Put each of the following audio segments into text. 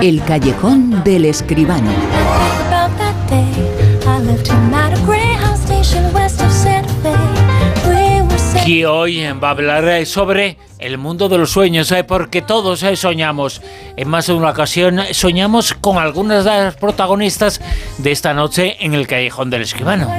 El callejón del escribano. Y hoy va a hablar sobre el mundo de los sueños, ¿eh? porque todos ¿eh? soñamos. En más de una ocasión soñamos con algunas de las protagonistas de esta noche en el Callejón del Escribano.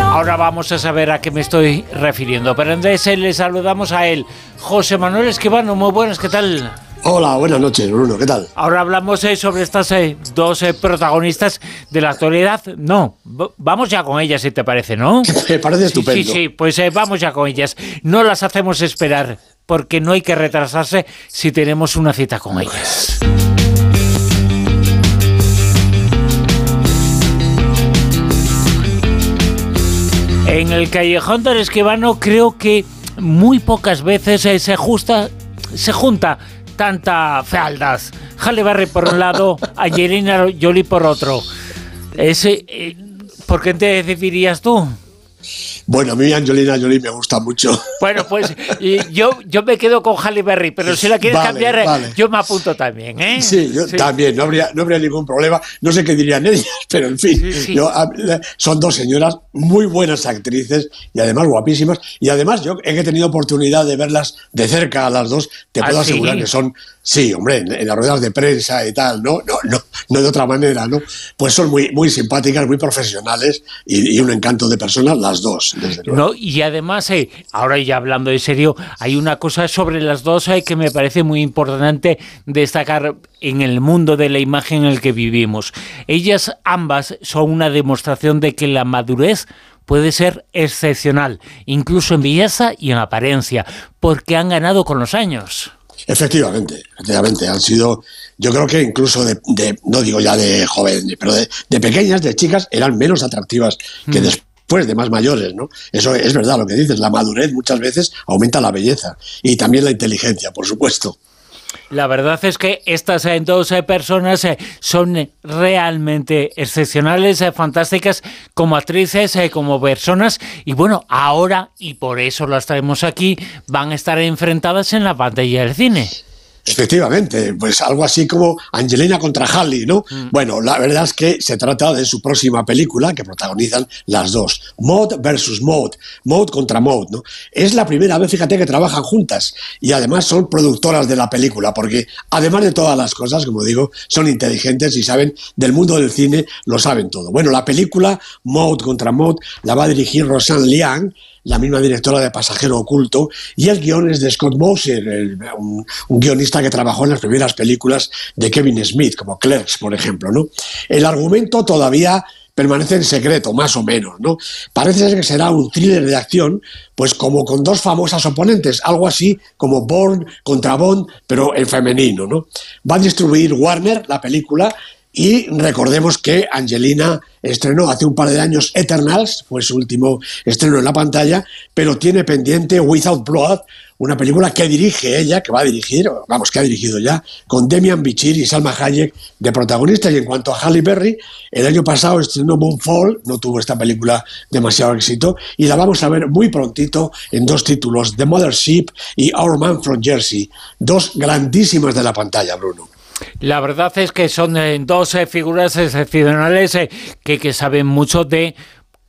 Ahora vamos a saber a qué me estoy refiriendo. Pero antes eh, le saludamos a él, José Manuel Escribano. Muy buenas, ¿qué tal? Hola, buenas noches, Bruno, ¿qué tal? Ahora hablamos eh, sobre estas eh, dos eh, protagonistas de la actualidad. No, vamos ya con ellas, si te parece, ¿no? Me parece estupendo. Sí, sí, pues vamos ya con ellas. No las hacemos esperar, porque no hay que retrasarse si tenemos una cita con ellas. En el callejón del esquivano creo que muy pocas veces se, justa, se junta tanta fealdad. Halle por un lado, Angelina Jolie por otro. Ese, eh, ¿Por qué te decidirías tú? Bueno, a mí Angelina Jolie me gusta mucho. Bueno, pues yo, yo me quedo con Halle Berry, pero si la quieres cambiar, yo me apunto también. ¿eh? Sí, yo también, no habría, no habría ningún problema. No sé qué dirían ellas, pero en fin, son dos señoras muy buenas actrices y además guapísimas. Y además yo he tenido oportunidad de verlas de cerca a las dos, te puedo ¿Ah, asegurar que son Sí, hombre, en, las ruedas de prensa y tal, ¿no? No, no, no de otra manera, ¿no? Pues son muy, muy simpáticas, muy profesionales y, un encanto de personas las dos, desde luego. No, y además, eh, ahora ya hablando en serio, hay una cosa sobre las dos eh, que me parece muy importante destacar en el mundo de la imagen en el que vivimos. Ellas ambas son una demostración de que la madurez puede ser excepcional, incluso en belleza y en apariencia, porque han ganado con los años. Efectivamente, efectivamente, han sido, yo creo que incluso de, no digo ya de jóvenes, pero de, pequeñas, de chicas, eran menos atractivas que mm. después de más mayores, ¿no? Eso es verdad lo que dices, la madurez muchas veces aumenta la belleza y también la inteligencia, por supuesto. La verdad es que estas eh, dos eh, personas eh, son realmente excepcionales, fantásticas como actrices, como personas. Y bueno, ahora, y por eso las traemos aquí, van a estar enfrentadas en la pantalla del cine. Efectivamente, pues algo así como Angelina contra Halle, ¿no? Mm. Bueno, la verdad es que se trata de su próxima película que protagonizan las dos, Maud versus Maud, Maud contra Maud, ¿no? Es la primera vez, fíjate, que trabajan juntas y además son productoras de la película, porque además de todas las cosas, como digo, son inteligentes y saben del mundo del cine, lo saben todo. Bueno, la película Maud contra Maud la va a dirigir Rosanne Liang, la misma directora de Pasajero Oculto, y el guion es de Scott Moser, un, guionista que trabajó en las primeras películas de Kevin Smith, como Clerks, por ejemplo. ¿no? El argumento todavía permanece en secreto, más o menos, ¿no? Parece ser que será un thriller de acción, pues como con dos famosas oponentes, algo así como Bourne contra Bond, pero en femenino, ¿no? Va a distribuir Warner la película y recordemos que Angelina estrenó hace un par de años Eternals, fue su último estreno en la pantalla, pero tiene pendiente Without Blood, una película que dirige ella, que va a dirigir, vamos, que ha dirigido ya, con Demian Bichir y Salma Hayek de protagonistas. Y en cuanto a Halle Berry, el año pasado estrenó Moonfall, no tuvo esta película demasiado éxito, y la vamos a ver muy prontito en dos títulos, The Mothership y Our Man from Jersey, dos grandísimas de la pantalla, Bruno. La verdad es que son eh, dos eh, figuras excepcionales eh, que, que saben mucho de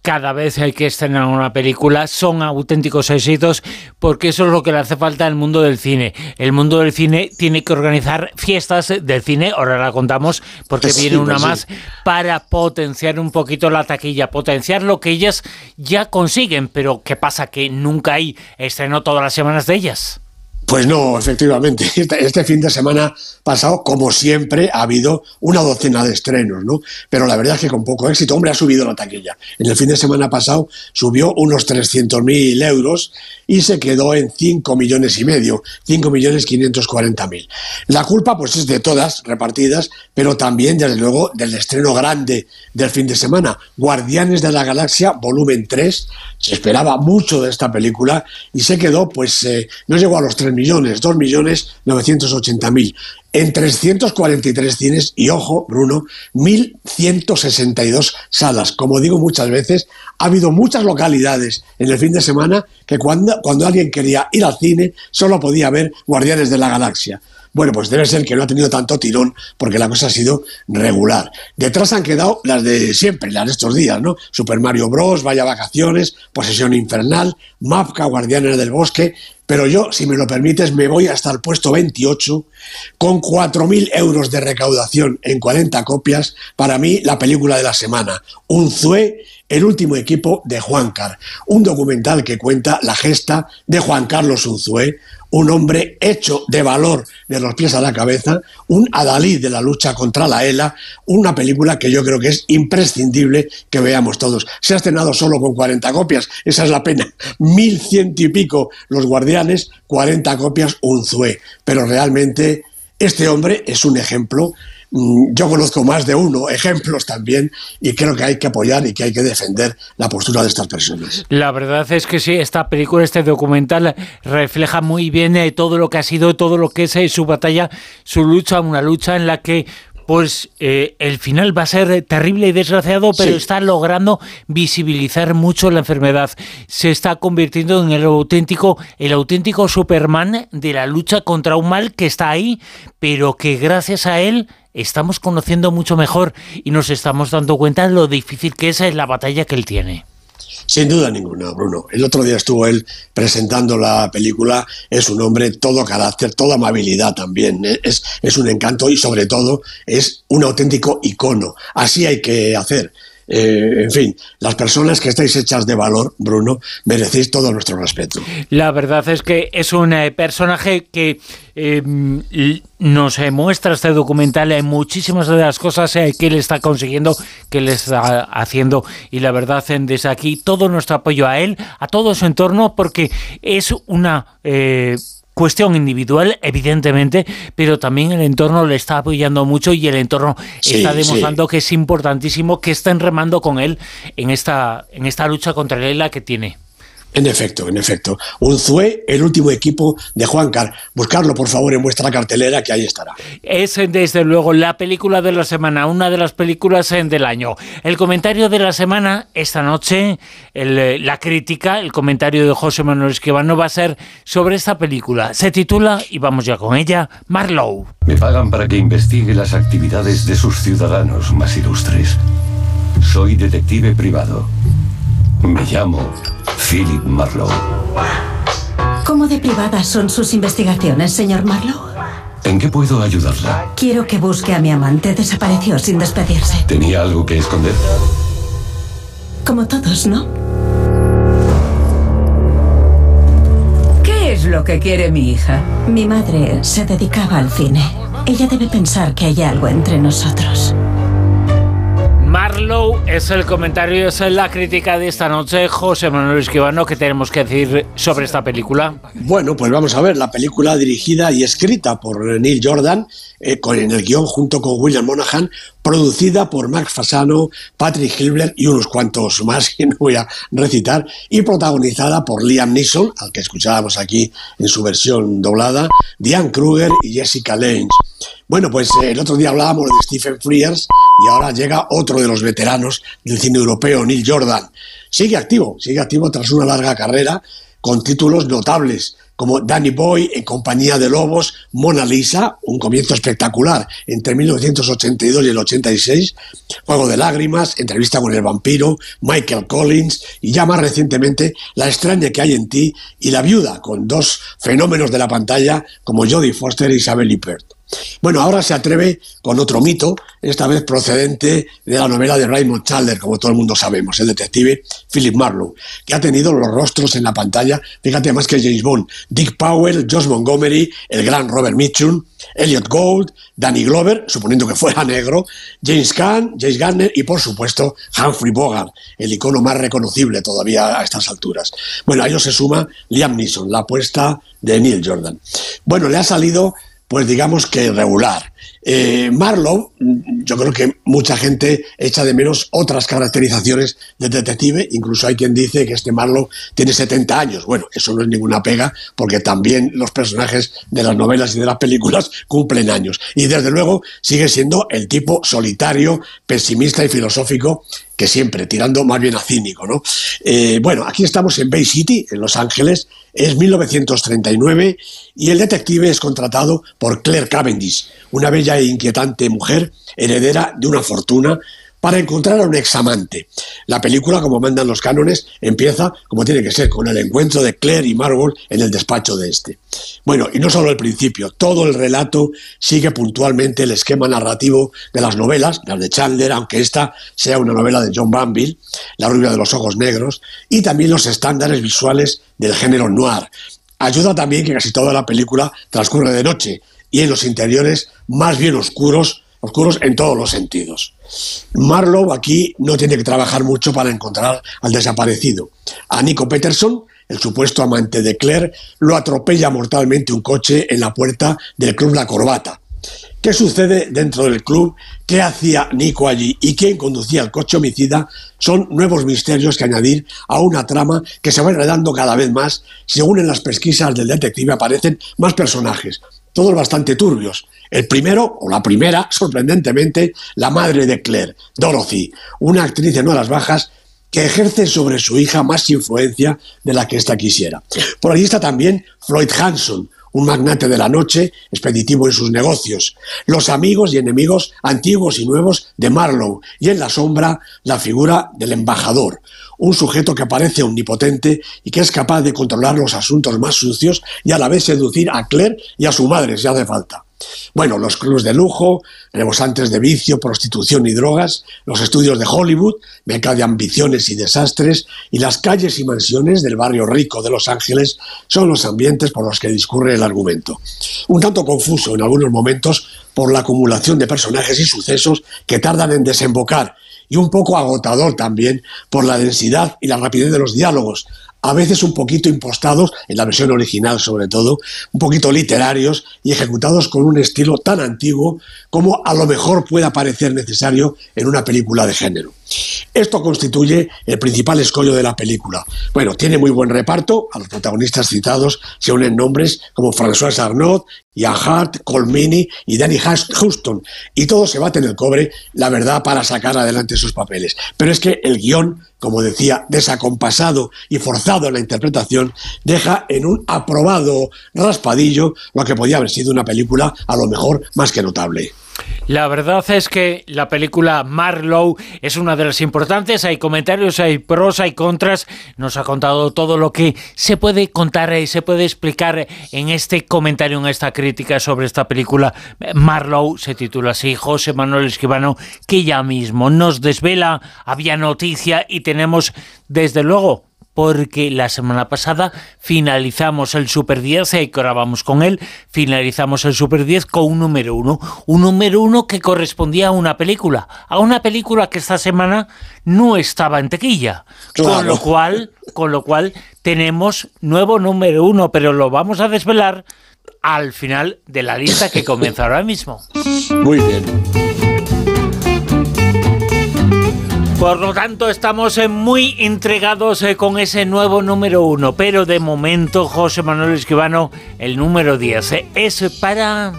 cada vez hay que estrenar una película, son auténticos éxitos, porque eso es lo que le hace falta al mundo del cine. El mundo del cine tiene que organizar fiestas del cine, ahora la contamos porque viene una más, para potenciar un poquito la taquilla, potenciar lo que ellas ya consiguen, pero ¿qué pasa? Que nunca hay estreno todas las semanas de ellas. Pues no, efectivamente. Este, este, fin de semana pasado, como siempre, ha habido una docena de estrenos, ¿no? Pero la verdad es que con poco éxito, hombre, ha subido la taquilla. En el fin de semana pasado subió unos 300.000 euros y se quedó en 5 millones y medio, 5 millones 540 mil. La culpa, pues, es de todas repartidas, pero también, desde luego, del estreno grande del fin de semana, Guardianes de la Galaxia, volumen 3. Se esperaba mucho de esta película y se quedó, pues, eh, no llegó a los 3 millones, 2 millones 980 mil. en 343 cines y, ojo, Bruno, 1.162 salas. Como digo muchas veces, ha habido muchas localidades en el fin de semana que cuando, cuando alguien quería ir al cine solo podía ver Guardianes de la Galaxia. Bueno, pues debe ser que no ha tenido tanto tirón porque la cosa ha sido regular. Detrás han quedado las de siempre, las de estos días, ¿no? Super Mario Bros., Vaya Vacaciones, Posesión Infernal, Mapka, Guardianes del Bosque, pero yo, si me lo permites, me voy hasta el puesto 28 con 4.000 euros de recaudación en 40 copias. Para mí, la película de la semana, Un Zue, el último equipo de Juan Car, un documental que cuenta la gesta de Juan Carlos Unzué, un hombre hecho de valor de los pies a la cabeza, un adalid de la lucha contra la ELA, una película que yo creo que es imprescindible que veamos todos. Se ha estrenado solo con 40 copias, esa es la pena. Mil ciento y pico los guardianes, 40 copias un zue. Pero realmente este hombre es un ejemplo yo conozco más de uno, ejemplos también, y creo que hay que apoyar y que hay que defender la postura de estas personas. La verdad es que sí, esta película, este documental, refleja muy bien eh, todo lo que ha sido, todo lo que es eh, su batalla, su lucha, una lucha en la que pues eh, el final va a ser terrible y desgraciado, pero está logrando visibilizar mucho la enfermedad. Se está convirtiendo en el auténtico, el auténtico Superman de la lucha contra un mal que está ahí, pero que gracias a él estamos conociendo mucho mejor y nos estamos dando cuenta de lo difícil que es la batalla que él tiene. Sin duda ninguna, Bruno. El otro día estuvo él presentando la película. Es un hombre todo carácter, toda amabilidad también. Es, es un encanto y sobre todo es un auténtico icono. Así hay que hacer. Eh, en fin, las personas que estáis hechas de valor, Bruno, merecéis todo nuestro respeto. La verdad es que es un eh, personaje que eh, nos muestra este documental en muchísimas de las cosas que él está consiguiendo, que él está haciendo, y la verdad, desde aquí, todo nuestro apoyo a él, a todo su entorno, porque es una cuestión individual, evidentemente, pero también el entorno le está apoyando mucho y el entorno está demostrando que es importantísimo que estén remando con él en esta, en esta lucha contra la que tiene. En efecto, en efecto. Unzué, el último equipo de Juan Car. Buscarlo, por favor, en vuestra cartelera, que ahí estará. Es, desde luego, la película de la semana, una de las películas eh, del año. El comentario de la semana, esta noche, eh, la crítica, el comentario de José Manuel Esquivano va a ser sobre esta película. Se titula, y vamos ya con ella, Marlowe. Me pagan para que investigue las actividades de sus ciudadanos más ilustres. Soy detective privado. Me llamo Philip Marlowe. ¿Cómo de privadas son sus investigaciones, señor Marlowe? ¿En qué puedo ayudarla? Quiero que busque a mi amante. Desapareció sin despedirse. ¿Tenía algo que esconder? Como todos, ¿no? ¿Qué es lo que quiere mi hija? Mi madre se dedicaba al cine. Ella debe pensar que hay algo entre nosotros. Marlow es el comentario, es la crítica de esta noche. José Manuel Esquivano, ¿qué tenemos que decir sobre esta película? Bueno, pues vamos a ver, la película dirigida y escrita por Neil Jordan, eh, con, en el guion junto con William Monaghan, producida por Max Fasano, Patrick Hilbert y unos cuantos más que no voy a recitar, y protagonizada por Liam Neeson, al que escuchábamos aquí en su versión doblada, Diane Kruger y Jessica Lange. Bueno, pues eh, el otro día hablábamos de Stephen Frears y ahora llega otro de los veteranos del cine europeo, Neil Jordan. Sigue activo, sigue activo tras una larga carrera con títulos notables como Danny Boy en compañía de Lobos, Mona Lisa, un comienzo espectacular entre 1982 y el 86, Juego de Lágrimas, Entrevista con el Vampiro, Michael Collins y ya más recientemente La extraña que hay en ti y La viuda, con dos fenómenos de la pantalla como Jodie Foster y Isabel Lippert. Bueno, ahora se atreve con otro mito, esta vez procedente de la novela de Raymond Chandler, como todo el mundo sabemos, el detective Philip Marlowe, que ha tenido los rostros en la pantalla, fíjate más que James Bond, Dick Powell, Josh Montgomery, el gran Robert Mitchum, Elliot Gould, Danny Glover, suponiendo que fuera negro, James Caan, James Garner y por supuesto Humphrey Bogart, el icono más reconocible todavía a estas alturas. Bueno, a ello se suma Liam Neeson, la apuesta de Neil Jordan. Bueno, le ha salido pues digamos que regular. Eh, Marlowe, yo creo que mucha gente echa de menos otras caracterizaciones de detective, incluso hay quien dice que este Marlowe tiene 70 años. Bueno, eso no es ninguna pega, porque también los personajes de las novelas y de las películas cumplen años. Y desde luego sigue siendo el tipo solitario, pesimista y filosófico que siempre, tirando más bien a cínico. ¿no? Eh, bueno, aquí estamos en Bay City, en Los Ángeles, es 1939 y el detective es contratado por Claire Cavendish, una bella e inquietante mujer heredera de una fortuna para encontrar a un examante. La película, como mandan los cánones, empieza como tiene que ser, con el encuentro de Claire y Marvel en el despacho de este. Bueno, y no solo el principio, todo el relato sigue puntualmente el esquema narrativo de las novelas, las de Chandler, aunque esta sea una novela de John Banville, La rubia de los ojos negros, y también los estándares visuales del género noir. Ayuda también que casi toda la película transcurre de noche y en los interiores más bien oscuros, oscuros en todos los sentidos. Marlowe aquí no tiene que trabajar mucho para encontrar al desaparecido. A Nico Peterson, el supuesto amante de Claire, lo atropella mortalmente un coche en la puerta del Club La Corbata. ¿Qué sucede dentro del club? ¿Qué hacía Nico allí? ¿Y quién conducía el coche homicida? Son nuevos misterios que añadir a una trama que se va enredando cada vez más. Según en las pesquisas del detective aparecen más personajes, todos bastante turbios. El primero, o la primera, sorprendentemente, la madre de Claire, Dorothy, una actriz de nuevas bajas que ejerce sobre su hija más influencia de la que ésta quisiera. Por allí está también Floyd Hanson, un magnate de la noche, expeditivo en sus negocios, los amigos y enemigos antiguos y nuevos de Marlowe, y en la sombra la figura del embajador, un sujeto que parece omnipotente y que es capaz de controlar los asuntos más sucios y a la vez seducir a Claire y a su madre si hace falta. Bueno, los clubes de lujo, rebosantes de vicio, prostitución y drogas, los estudios de Hollywood, meca de ambiciones y desastres, y las calles y mansiones del barrio rico de Los Ángeles son los ambientes por los que discurre el argumento. Un tanto confuso en algunos momentos por la acumulación de personajes y sucesos que tardan en desembocar, y un poco agotador también por la densidad y la rapidez de los diálogos, a veces un poquito impostados, en la versión original sobre todo, un poquito literarios y ejecutados con un estilo tan antiguo como a lo mejor pueda parecer necesario en una película de género. Esto constituye el principal escollo de la película. Bueno, tiene muy buen reparto, a los protagonistas citados se unen nombres como François Arnaud, Ian Hart, Colmini y Danny Houston, y todo se bate en el cobre, la verdad, para sacar adelante sus papeles. Pero es que el guion, como decía, desacompasado y forzado en la interpretación, deja en un aprobado raspadillo lo que podía haber sido una película a lo mejor más que notable. La verdad es que la película Marlowe es una de las importantes. Hay comentarios, hay pros, hay contras. Nos ha contado todo lo que se puede contar y se puede explicar en este comentario, en esta crítica sobre esta película. Marlowe se titula así, José Manuel Esquivano, que ya mismo nos desvela, había noticia y tenemos desde luego porque la semana pasada finalizamos el Super 10, y grabamos con él, finalizamos el Super 10 con un número uno, un número uno que correspondía a una película, a una película que esta semana no estaba en tequilla, con lo cual, con lo cual tenemos nuevo número uno, pero lo vamos a desvelar al final de la lista que comienza ahora mismo. Muy bien. Por lo tanto, estamos eh, muy entregados eh, con ese nuevo número uno. Pero de momento, José Manuel Esquivano, el número 10 eh, es para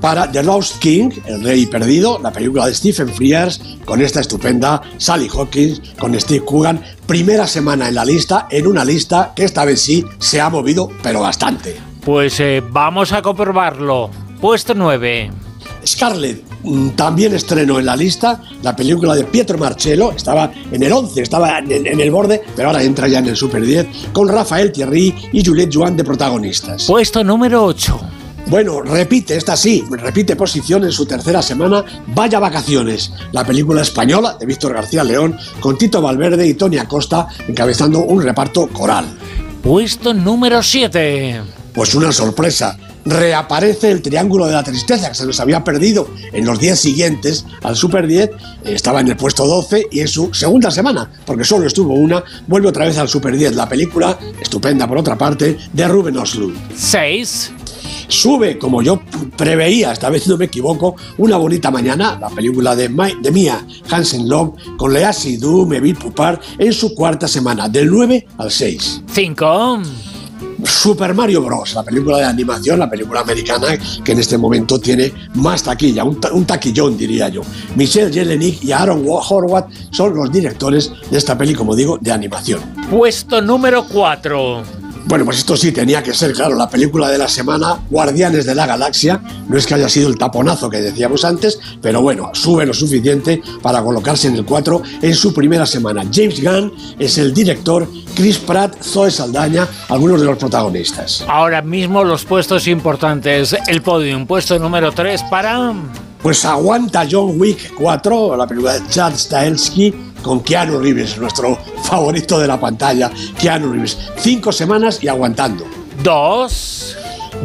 para The Lost King, El Rey Perdido, la película de Stephen Frears, con esta estupenda Sally Hawkins, con Steve Coogan, primera semana en la lista, en una lista que esta vez sí se ha movido, pero bastante. Pues vamos a comprobarlo. Puesto 9. Scarlett mm, también estrenó en la lista la película de Pietro Marcello, estaba en el 11, estaba en, el borde, pero ahora entra ya en el Super 10, con Rafael Thierry y Juliette Joan de protagonistas. Puesto número 8. Bueno, repite, esta sí, repite posición en su tercera semana, Vaya Vacaciones, la película española de Víctor García León, con Tito Valverde y Tony Acosta encabezando un reparto coral. Puesto número 7. Pues una sorpresa, reaparece el Triángulo de la Tristeza, que se nos había perdido en los 10 siguientes al Super 10, estaba en el puesto 12 y en su segunda semana, porque solo estuvo una, vuelve otra vez al Super 10, la película, estupenda por otra parte, de Ruben Oslund. 6. Sube, como yo preveía, esta vez no me equivoco, Una bonita mañana, la película de, de Mia Hansen Love con Lea Seydoux, Meville Pupar en su cuarta semana, del 9 al 6. 5. Super Mario Bros., la película de animación, la película americana que en este momento tiene más taquilla, un, taquillón diría yo. Michelle Jelenic y Aaron Horwath son los directores de esta peli, como digo, de animación. Puesto número 4. Bueno, pues esto sí tenía que ser, claro, la película de la semana, Guardianes de la Galaxia. No es que haya sido el taponazo que decíamos antes, pero bueno, sube lo suficiente para colocarse en el 4 en su primera semana. James Gunn es el director, Chris Pratt, Zoe Saldaña, algunos de los protagonistas. Ahora mismo los puestos importantes. El podium, puesto número 3 para... Pues aguanta John Wick 4, la película de Chad Stahelski, con Keanu Reeves, nuestro favorito de la pantalla, Keanu Reeves. Cinco semanas y aguantando. Dos.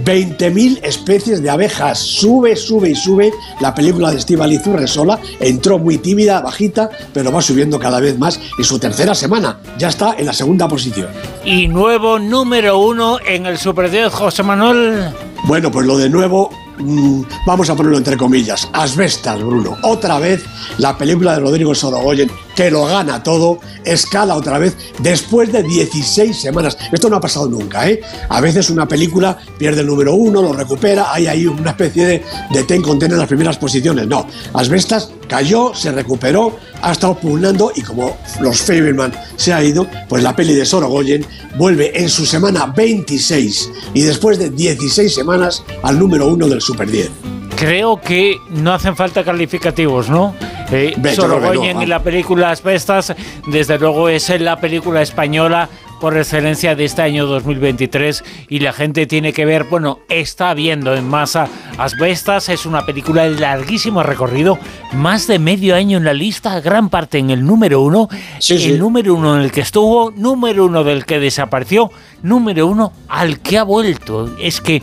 20.000 especies de abejas. Sube, sube y sube. La película de Steve sola entró muy tímida, bajita, pero va subiendo cada vez más. Y su tercera semana ya está en la segunda posición. Y nuevo número uno en el Super 10, José Manuel. Bueno, pues lo de nuevo Mm, vamos a ponerlo entre comillas, asbestas, Bruno. Otra vez la película de Rodrigo Sorogoyen, que lo gana todo, escala otra vez después de 16 semanas. Esto no ha pasado nunca, ¿eh? A veces una película pierde el número uno, lo recupera, hay ahí una especie de, de ten con ten en las primeras posiciones. No, asbestas cayó, se recuperó, ha estado pugnando y como los Fableman se ha ido, pues la peli de Sorogoyen vuelve en su semana 26 y después de 16 semanas al número uno del Super 10. Creo que no hacen falta calificativos, ¿no? Eh, Sorogoyen y la película Asbestas, desde luego es la película española por excelencia de este año 2023 y la gente tiene que ver, bueno, está viendo en masa Asbestas, es una película de larguísimo recorrido, más de medio año en la lista, gran parte en el número uno, el número uno en el que estuvo, número uno del que desapareció, número uno al que ha vuelto. Es que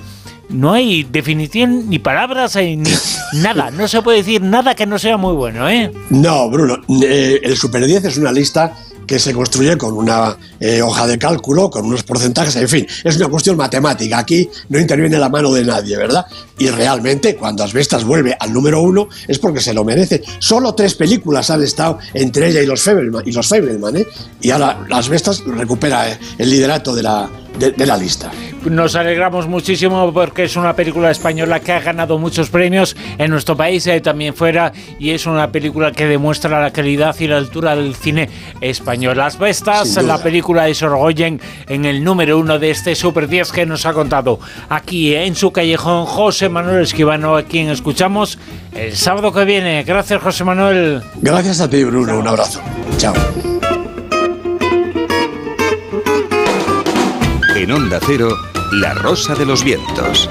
no hay definición ni palabras eh, ni nada. No se puede decir nada que no sea muy bueno, ¿eh? No, Bruno. Eh, el Super 10 es una lista que se construye con una eh, hoja de cálculo, con unos porcentajes, en fin, es una cuestión matemática. Aquí no interviene la mano de nadie, ¿verdad? Y realmente, cuando Asbestas vuelve al número uno, es porque se lo merece. Solo tres películas han estado entre ella y los Fableman, y los Fableman ¿eh? Y ahora Asbestas recupera eh, el liderato de la, de, la lista. Nos alegramos muchísimo porque es una película española que ha ganado muchos premios en nuestro país y también fuera y es una película que demuestra la calidad y la altura del cine español. Las Bestas, la película de Sorgoyen en el número uno de este Super 10 que nos ha contado aquí en su callejón José Manuel Esquivano, a quien escuchamos el sábado que viene. Gracias José Manuel. Gracias a ti Bruno, un abrazo. Chao. En Onda Cero, La Rosa de los Vientos.